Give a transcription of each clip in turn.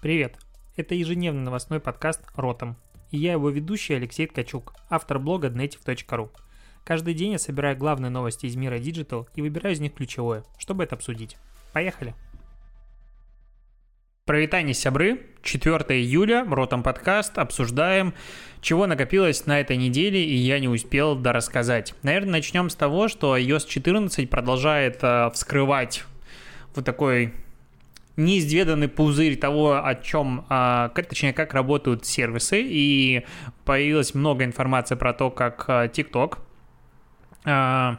Привет! Это ежедневный новостной подкаст «Ротом». И я его ведущий Алексей Ткачук, автор блога dnetiv.ru. Каждый день я собираю главные новости из мира Digital и выбираю из них ключевое, чтобы это обсудить. Поехали! Провитание сябры, 4 июля, Ротом подкаст, обсуждаем, чего накопилось на этой неделе, и я не успел дорассказать. Наверное, начнем с того, что iOS 14 продолжает э, вскрывать вот такой неизведанный пузырь того, о чем, а, точнее, как работают сервисы, и появилось много информации про то, как а, TikTok а,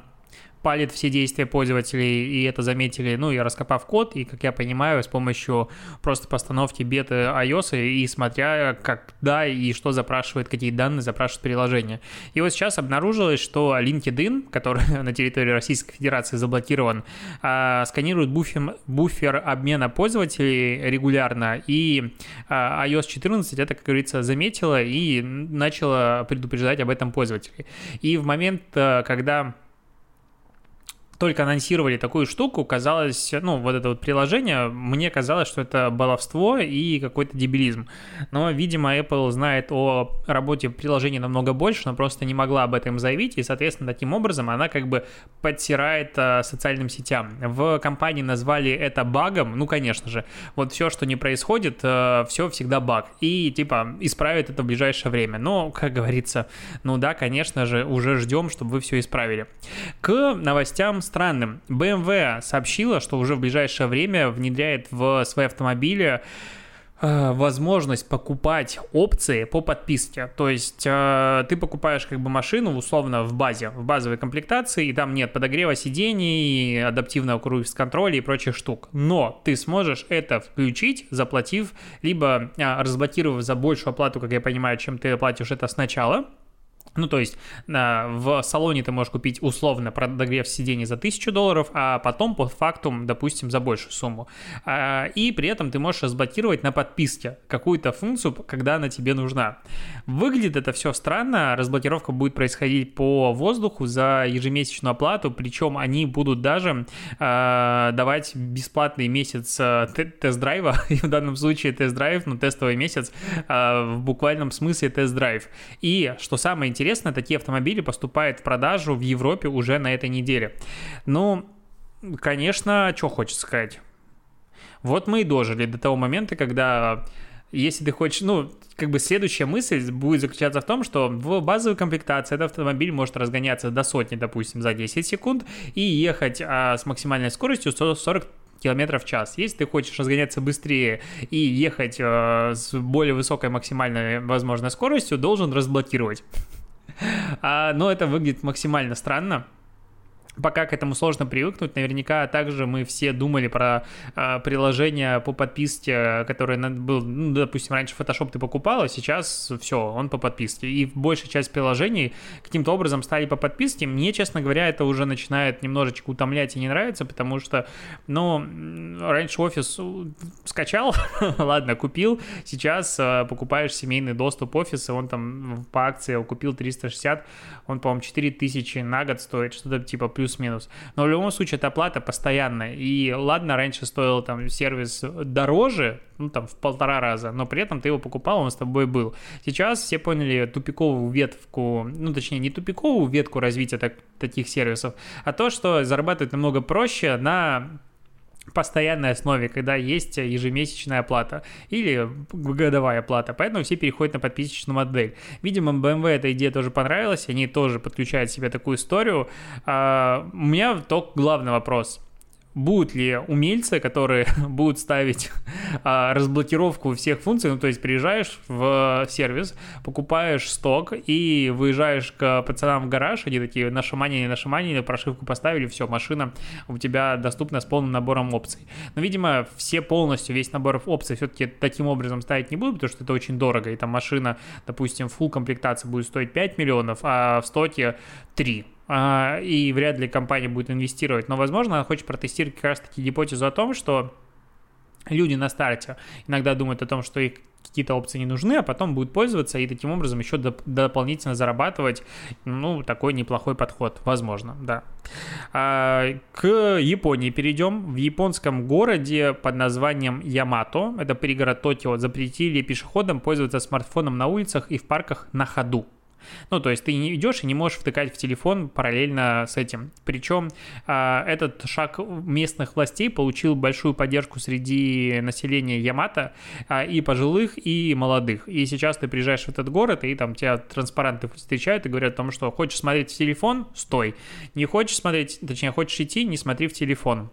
палит все действия пользователей, и это заметили, ну, и раскопав код, и, как я понимаю, с помощью просто постановки беты iOS и смотря, когда и что запрашивает, какие данные запрашивает приложение. И вот сейчас обнаружилось, что LinkedIn, который на территории Российской Федерации заблокирован, а, сканирует буфер, буфер обмена пользователей регулярно, и а, iOS 14 это, как говорится, заметила и начала предупреждать об этом пользователей. И в момент, а, когда только анонсировали такую штуку, казалось, ну, вот это вот приложение, мне казалось, что это баловство и какой-то дебилизм. Но, видимо, Apple знает о работе приложения намного больше, но просто не могла об этом заявить, и, соответственно, таким образом она как бы подтирает а, социальным сетям. В компании назвали это багом, ну, конечно же, вот все, что не происходит, а, все всегда баг, и, типа, исправит это в ближайшее время. Но, как говорится, ну да, конечно же, уже ждем, чтобы вы все исправили. К новостям странным. BMW сообщила, что уже в ближайшее время внедряет в свои автомобили э, возможность покупать опции по подписке. То есть э, ты покупаешь как бы машину условно в базе, в базовой комплектации, и там нет подогрева сидений, адаптивного круиз-контроля и прочих штук. Но ты сможешь это включить, заплатив, либо э, разблокировав за большую оплату, как я понимаю, чем ты платишь это сначала, ну, то есть в салоне ты можешь купить условно подогрев сидений за 1000 долларов, а потом по факту, допустим, за большую сумму. А, и при этом ты можешь разблокировать на подписке какую-то функцию, когда она тебе нужна. Выглядит это все странно, разблокировка будет происходить по воздуху за ежемесячную оплату, причем они будут даже э, давать бесплатный месяц э, тест-драйва, и в данном случае тест-драйв, ну, тестовый месяц, э, в буквальном смысле тест-драйв. И, что самое интересное, интересно, такие автомобили поступают в продажу в Европе уже на этой неделе. Ну, конечно, что хочется сказать. Вот мы и дожили до того момента, когда если ты хочешь, ну, как бы следующая мысль будет заключаться в том, что в базовой комплектации этот автомобиль может разгоняться до сотни, допустим, за 10 секунд и ехать а, с максимальной скоростью 140 километров в час. Если ты хочешь разгоняться быстрее и ехать э, с более высокой максимальной возможной скоростью, должен разблокировать. А, но это выглядит максимально странно пока к этому сложно привыкнуть. Наверняка также мы все думали про э, приложение по подписке, которое был, ну, допустим, раньше Photoshop ты покупал, а сейчас все, он по подписке. И большая часть приложений каким-то образом стали по подписке. Мне, честно говоря, это уже начинает немножечко утомлять и не нравится, потому что, ну, раньше офис скачал, ладно, купил, сейчас э, покупаешь семейный доступ офиса, он там по акции купил 360, он, по-моему, 4000 на год стоит, что-то типа плюс-минус. Но в любом случае это оплата постоянная. И ладно, раньше стоил там сервис дороже, ну там в полтора раза, но при этом ты его покупал, он с тобой был. Сейчас все поняли тупиковую ветку, ну точнее не тупиковую ветку развития так, таких сервисов, а то, что зарабатывать намного проще на постоянной основе, когда есть ежемесячная оплата или годовая оплата, поэтому все переходят на подписочную модель. Видимо, BMW эта идея тоже понравилась, они тоже подключают себе такую историю. А, у меня только главный вопрос – будут ли умельцы, которые будут ставить а, разблокировку всех функций, ну то есть приезжаешь в сервис, покупаешь сток и выезжаешь к пацанам в гараж, они такие нашаманили, нашаманили, прошивку поставили, все, машина у тебя доступна с полным набором опций. Но, видимо, все полностью, весь набор опций все-таки таким образом ставить не будут, потому что это очень дорого, и там машина, допустим, full комплектация будет стоить 5 миллионов, а в стоке 3 а, и вряд ли компания будет инвестировать. Но, возможно, она хочет протестировать как раз-таки гипотезу о том, что люди на старте иногда думают о том, что их какие-то опции не нужны, а потом будет пользоваться и таким образом еще доп- дополнительно зарабатывать. Ну, такой неплохой подход, возможно, да. А, к Японии перейдем. В японском городе под названием Ямато, это пригород Токио, запретили пешеходам пользоваться смартфоном на улицах и в парках на ходу. Ну, то есть ты не идешь и не можешь втыкать в телефон параллельно с этим. Причем а, этот шаг местных властей получил большую поддержку среди населения Ямато а, и пожилых, и молодых. И сейчас ты приезжаешь в этот город, и там тебя транспаранты встречают и говорят о том, что хочешь смотреть в телефон, стой. Не хочешь смотреть, точнее, хочешь идти, не смотри в телефон.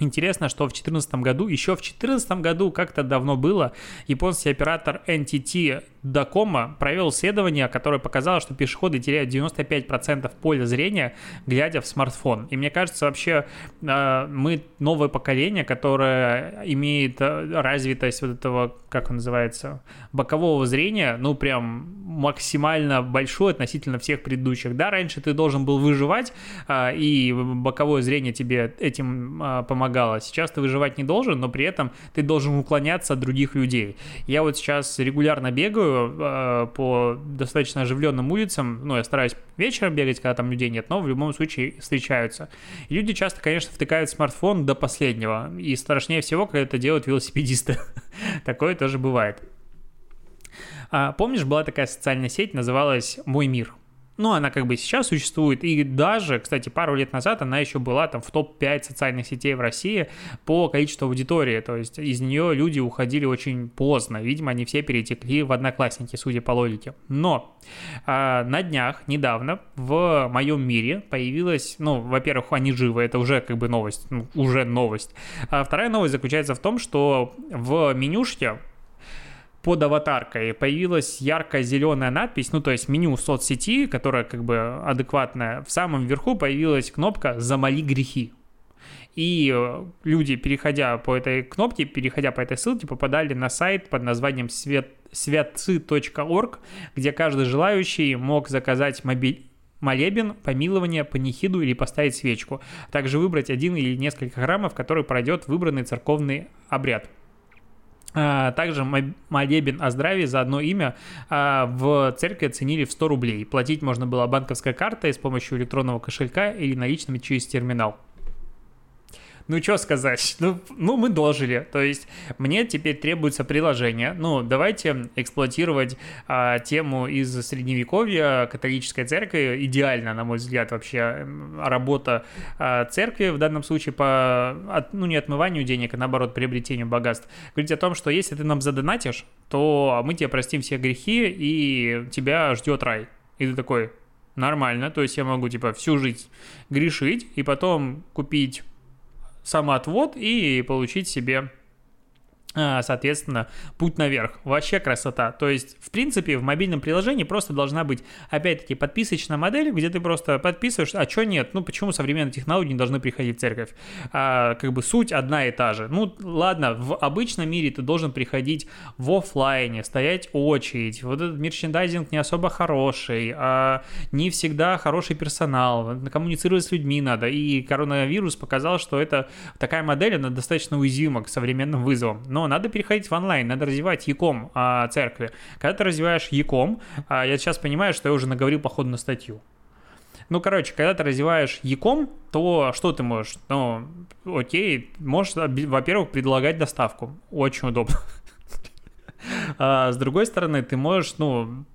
Интересно, что в 2014 году, еще в 2014 году, как-то давно было, японский оператор NTT Дакома провел исследование, которое показало, что пешеходы теряют 95% поля зрения, глядя в смартфон. И мне кажется, вообще э, мы новое поколение, которое имеет э, развитость вот этого, как он называется, бокового зрения, ну прям максимально большой относительно всех предыдущих. Да, раньше ты должен был выживать, э, и боковое зрение тебе этим помогало. Сейчас ты выживать не должен, но при этом ты должен уклоняться от других людей. Я вот сейчас регулярно бегаю, э, по достаточно оживленным улицам. Ну, я стараюсь вечером бегать, когда там людей нет, но в любом случае встречаются. Люди часто, конечно, втыкают смартфон до последнего. И страшнее всего, когда это делают велосипедисты. Такое тоже бывает. А, помнишь, была такая социальная сеть, называлась «Мой мир»? Ну, она как бы сейчас существует. И даже, кстати, пару лет назад она еще была там в топ-5 социальных сетей в России по количеству аудитории. То есть из нее люди уходили очень поздно. Видимо, они все перетекли в одноклассники, судя по логике. Но а, на днях, недавно, в моем мире появилась, ну, во-первых, они живы, это уже как бы новость, ну, уже новость. А вторая новость заключается в том, что в менюшке под аватаркой появилась яркая зеленая надпись, ну то есть меню соцсети, которая как бы адекватная. В самом верху появилась кнопка «Замоли грехи». И э, люди, переходя по этой кнопке, переходя по этой ссылке, попадали на сайт под названием свет, святцы.орг, где каждый желающий мог заказать мобиль молебен, помилование, панихиду или поставить свечку. Также выбрать один или несколько храмов, который пройдет выбранный церковный обряд. А, также молебен о здравии за одно имя а, в церкви оценили в 100 рублей. Платить можно было банковской картой с помощью электронного кошелька или наличными через терминал ну что сказать, ну, ну мы дожили, то есть мне теперь требуется приложение, ну давайте эксплуатировать а, тему из средневековья. Католической церкви, идеально, на мой взгляд, вообще работа а, церкви в данном случае по, от, ну не отмыванию денег, а наоборот приобретению богатств, говорить о том, что если ты нам задонатишь, то мы тебе простим все грехи и тебя ждет рай. И ты такой, нормально, то есть я могу типа всю жизнь грешить и потом купить самоотвод и получить себе соответственно, путь наверх. Вообще красота. То есть, в принципе, в мобильном приложении просто должна быть, опять-таки, подписочная модель, где ты просто подписываешь, а что нет? Ну, почему современные технологии не должны приходить в церковь? А, как бы суть одна и та же. Ну, ладно, в обычном мире ты должен приходить в офлайне, стоять очередь. Вот этот мерчендайзинг не особо хороший, а не всегда хороший персонал, коммуницировать с людьми надо. И коронавирус показал, что это такая модель, она достаточно уязвима к современным вызовам. Но но надо переходить в онлайн, надо развивать яком а, церкви. Когда ты развиваешь яком, а, я сейчас понимаю, что я уже наговорил походу на статью. Ну, короче, когда ты развиваешь яком, то что ты можешь? Ну, окей, можешь, во-первых, предлагать доставку. Очень удобно. А, с другой стороны, ты можешь, ну,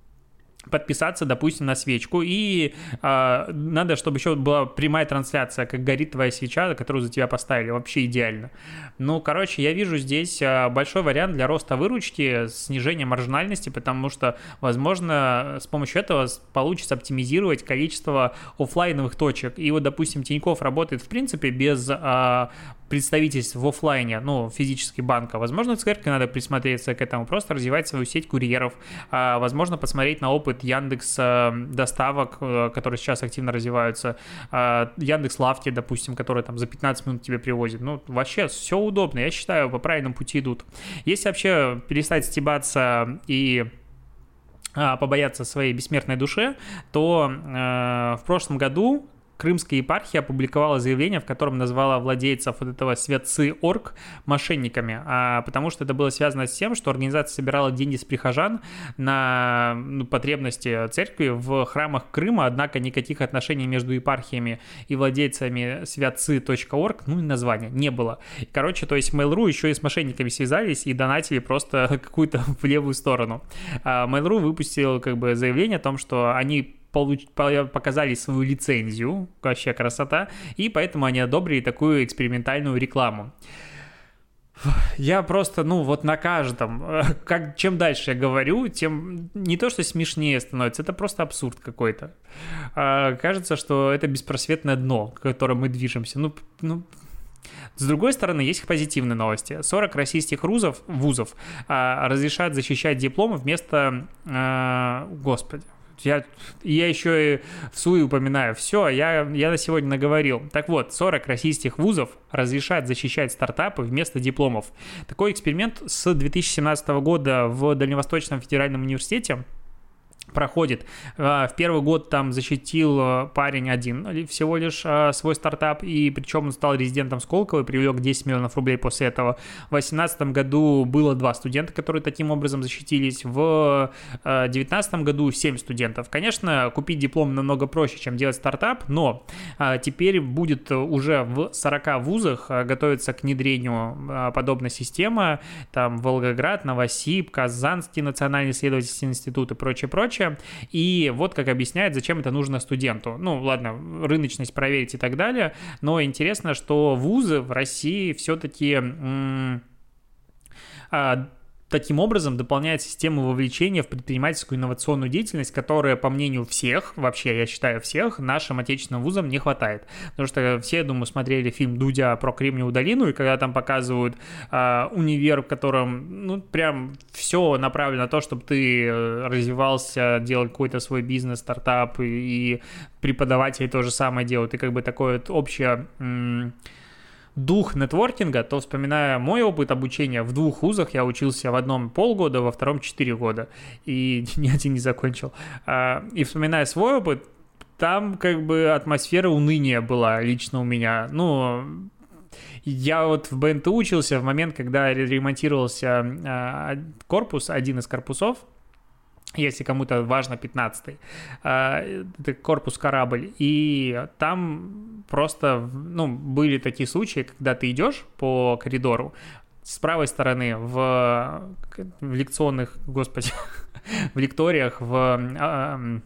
подписаться, допустим, на свечку, и э, надо, чтобы еще была прямая трансляция, как горит твоя свеча, которую за тебя поставили, вообще идеально. Ну, короче, я вижу здесь э, большой вариант для роста выручки, снижения маржинальности, потому что, возможно, с помощью этого получится оптимизировать количество офлайновых точек. И вот, допустим, Тиньков работает, в принципе, без э, представительств в офлайне, ну, физически банка. Возможно, церкви надо присмотреться к этому, просто развивать свою сеть курьеров, а, возможно, посмотреть на опыт Яндекс э, доставок, э, которые сейчас активно развиваются, а, Яндекс Лавки, допустим, который там за 15 минут тебе привозит. Ну, вообще все удобно, я считаю, по правильному пути идут. Если вообще перестать стебаться и а, побояться своей бессмертной душе, то э, в прошлом году Крымская епархия опубликовала заявление, в котором назвала владельцев вот этого Светцы.орг мошенниками, а, потому что это было связано с тем, что организация собирала деньги с прихожан на ну, потребности церкви в храмах Крыма, однако никаких отношений между епархиями и владельцами святцы.орг, ну и названия, не было. Короче, то есть Mail.ru еще и с мошенниками связались и донатили просто какую-то в левую сторону. А Mail.ru выпустил как бы заявление о том, что они получ... показали свою лицензию, вообще красота, и поэтому они одобрили такую экспериментальную рекламу. Я просто, ну, вот на каждом, как, чем дальше я говорю, тем не то, что смешнее становится, это просто абсурд какой-то. А, кажется, что это беспросветное дно, к которому мы движемся. Ну, ну, с другой стороны, есть позитивные новости. 40 российских вузов, вузов а, разрешают защищать дипломы вместо... А, господи, я, я еще и в СУИ упоминаю. Все, я, я на сегодня наговорил. Так вот, 40 российских вузов разрешают защищать стартапы вместо дипломов. Такой эксперимент с 2017 года в Дальневосточном федеральном университете проходит. А, в первый год там защитил а, парень один всего лишь а, свой стартап, и причем он стал резидентом Сколково и привлек 10 миллионов рублей после этого. В 2018 году было два студента, которые таким образом защитились. В 2019 году 7 студентов. Конечно, купить диплом намного проще, чем делать стартап, но теперь будет уже в 40 вузах готовиться к внедрению подобной системы. Там Волгоград, Новосиб, Казанский национальный исследовательский институт и прочее, прочее прочее. И вот как объясняет, зачем это нужно студенту. Ну, ладно, рыночность проверить и так далее, но интересно, что вузы в России все-таки таким образом дополняет систему вовлечения в предпринимательскую инновационную деятельность, которая, по мнению всех, вообще, я считаю, всех, нашим отечественным вузам не хватает. Потому что все, я думаю, смотрели фильм Дудя про Кремниевую долину, и когда там показывают э, универ, в котором, ну, прям все направлено на то, чтобы ты э, развивался, делал какой-то свой бизнес, стартап, и, и преподаватели то же самое делают, и как бы такое вот общее... М- дух нетворкинга, то вспоминая мой опыт обучения в двух вузах, я учился в одном полгода, во втором четыре года, и ни один не закончил. А, и вспоминая свой опыт, там как бы атмосфера уныния была лично у меня. Ну, я вот в БНТ учился в момент, когда ремонтировался а, корпус, один из корпусов, если кому-то важно 15-й, а, это корпус корабль, и там просто, ну, были такие случаи, когда ты идешь по коридору, с правой стороны в, в лекционных, господи, в лекториях, в а,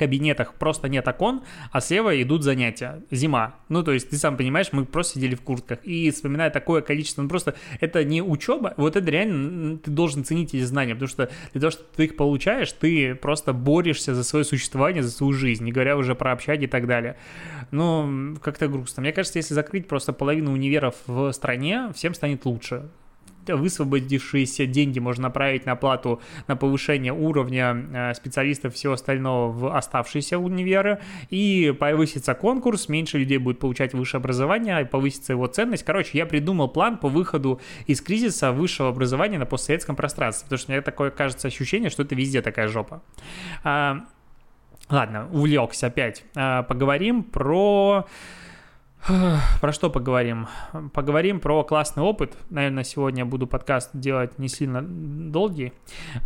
кабинетах просто нет окон, а слева идут занятия. Зима. Ну, то есть, ты сам понимаешь, мы просто сидели в куртках. И вспоминая такое количество, ну, просто это не учеба, вот это реально ты должен ценить эти знания, потому что для того, что ты их получаешь, ты просто борешься за свое существование, за свою жизнь, не говоря уже про общаги и так далее. Ну, как-то грустно. Мне кажется, если закрыть просто половину универов в стране, всем станет лучше высвободившиеся деньги можно направить на плату на повышение уровня э, специалистов всего остального в оставшиеся универы, и повысится конкурс, меньше людей будет получать высшее образование, повысится его ценность. Короче, я придумал план по выходу из кризиса высшего образования на постсоветском пространстве, потому что мне такое кажется ощущение, что это везде такая жопа. А, ладно, увлекся опять. А, поговорим про про что поговорим? Поговорим про классный опыт. Наверное, сегодня буду подкаст делать не сильно долгий.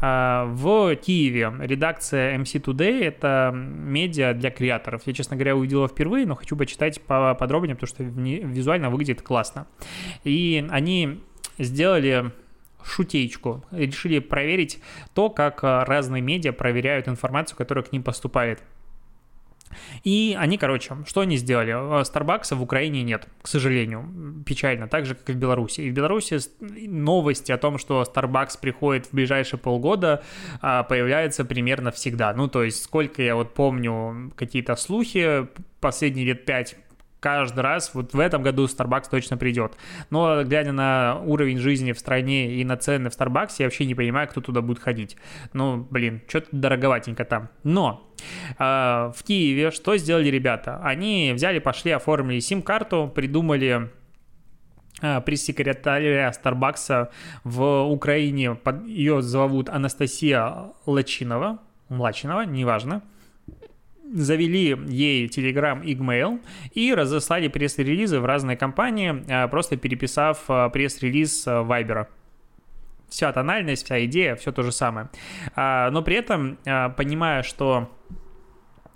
А, в Киеве редакция MC Today — это медиа для креаторов. Я, честно говоря, увидел его впервые, но хочу почитать поподробнее, потому что визуально выглядит классно. И они сделали шутеечку. Решили проверить то, как разные медиа проверяют информацию, которая к ним поступает. И они, короче, что они сделали? Старбакса в Украине нет, к сожалению, печально, так же, как и в Беларуси. И в Беларуси новости о том, что Starbucks приходит в ближайшие полгода, а, появляются примерно всегда. Ну, то есть, сколько я вот помню какие-то слухи, последние лет пять каждый раз, вот в этом году Starbucks точно придет. Но глядя на уровень жизни в стране и на цены в Starbucks, я вообще не понимаю, кто туда будет ходить. Ну, блин, что-то дороговатенько там. Но э, в Киеве что сделали ребята? Они взяли, пошли, оформили сим-карту, придумали э, пресс-секретаря Старбакса в Украине, ее зовут Анастасия Лачинова, Млачинова, неважно, завели ей Telegram и Gmail и разослали пресс-релизы в разные компании, а, просто переписав а, пресс-релиз Viber вся тональность, вся идея, все то же самое. Но при этом, понимая, что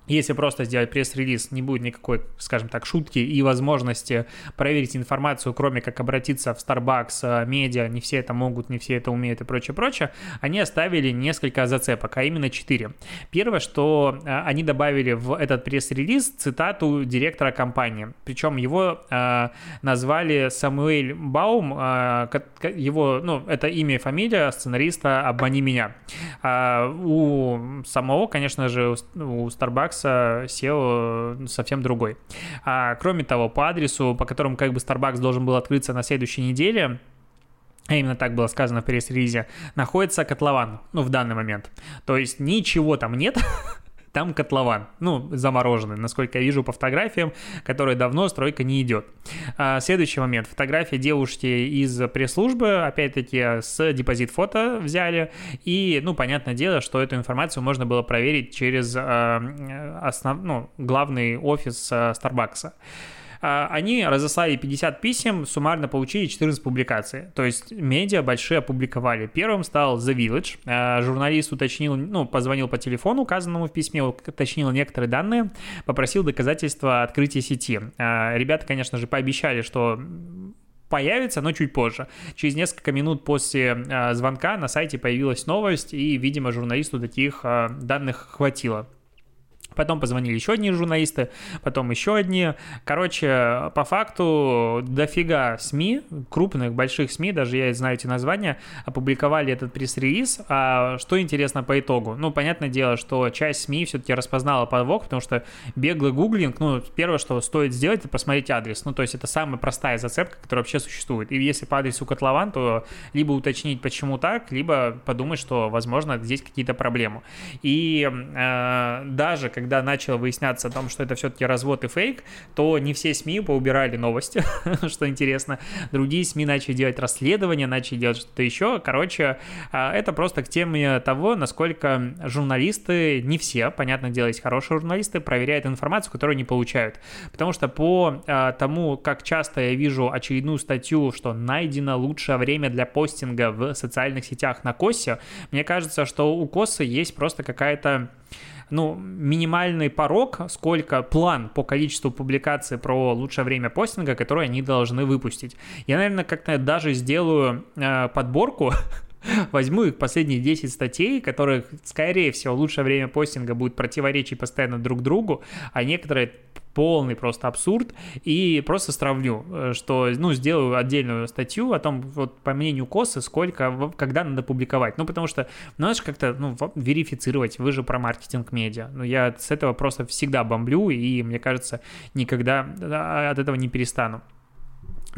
если просто сделать пресс-релиз, не будет никакой, скажем так, шутки и возможности проверить информацию, кроме как обратиться в Starbucks, э, медиа, не все это могут, не все это умеют и прочее, прочее, они оставили несколько зацепок, а именно четыре. Первое, что э, они добавили в этот пресс-релиз цитату директора компании, причем его э, назвали Самуэль Баум, э, его, ну, это имя и фамилия сценариста «Обмани меня». А у самого, конечно же, у Starbucks Starbucks SEO совсем другой. А, кроме того, по адресу, по которому как бы Starbucks должен был открыться на следующей неделе, а именно так было сказано в пресс-релизе, находится котлован, ну, в данный момент. То есть ничего там нет, там котлован, ну, замороженный, насколько я вижу по фотографиям, которые давно стройка не идет. А, следующий момент. Фотография девушки из пресс-службы, опять-таки, с депозит фото взяли, и, ну, понятное дело, что эту информацию можно было проверить через а, основ, ну, главный офис а, Starbucks. А, они разослали 50 писем, суммарно получили 14 публикаций. То есть медиа большие опубликовали. Первым стал The Village. А, журналист уточнил, ну, позвонил по телефону, указанному в письме, уточнил некоторые данные, попросил доказательства открытия сети. А, ребята, конечно же, пообещали, что появится, но чуть позже. Через несколько минут после э, звонка на сайте появилась новость, и, видимо, журналисту таких э, данных хватило. Потом позвонили еще одни журналисты, потом еще одни. Короче, по факту дофига СМИ, крупных, больших СМИ, даже я знаю эти названия, опубликовали этот пресс-релиз. А что интересно по итогу? Ну, понятное дело, что часть СМИ все-таки распознала подвох, потому что беглый гуглинг, ну, первое, что стоит сделать, это посмотреть адрес. Ну, то есть это самая простая зацепка, которая вообще существует. И если по адресу котлован, то либо уточнить, почему так, либо подумать, что, возможно, здесь какие-то проблемы. И э, даже когда когда начало выясняться о том, что это все-таки развод и фейк, то не все СМИ поубирали новости, что интересно. Другие СМИ начали делать расследования, начали делать что-то еще. Короче, а, это просто к теме того, насколько журналисты, не все, понятное дело, есть хорошие журналисты, проверяют информацию, которую не получают. Потому что по а, тому, как часто я вижу очередную статью, что найдено лучшее время для постинга в социальных сетях на Косе, мне кажется, что у Косы есть просто какая-то ну, минимальный порог, сколько план по количеству публикаций про лучшее время постинга, которое они должны выпустить. Я, наверное, как-то даже сделаю э, подборку возьму их последние 10 статей, которых, скорее всего, лучшее время постинга будет противоречить постоянно друг другу, а некоторые полный просто абсурд, и просто сравню, э, что, ну, сделаю отдельную статью о том, вот по мнению Косы, сколько, когда надо публиковать. Ну, потому что надо же как-то, ну, верифицировать, вы же про маркетинг медиа. Ну, я с этого просто всегда бомблю, и, мне кажется, никогда от этого не перестану.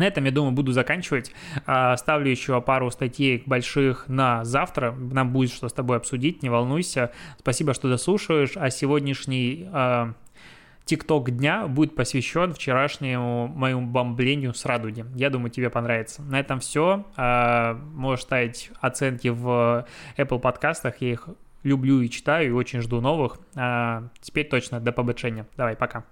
На этом, я думаю, буду заканчивать. А, ставлю еще пару статей больших на завтра. Нам будет что с тобой обсудить, не волнуйся. Спасибо, что дослушаешь. А сегодняшний а, ТикТок дня будет посвящен вчерашнему моему бомблению с Радуги. Я думаю, тебе понравится. На этом все. А, можешь ставить оценки в Apple подкастах. Я их люблю и читаю, и очень жду новых. А, теперь точно, до побочения. Давай, пока.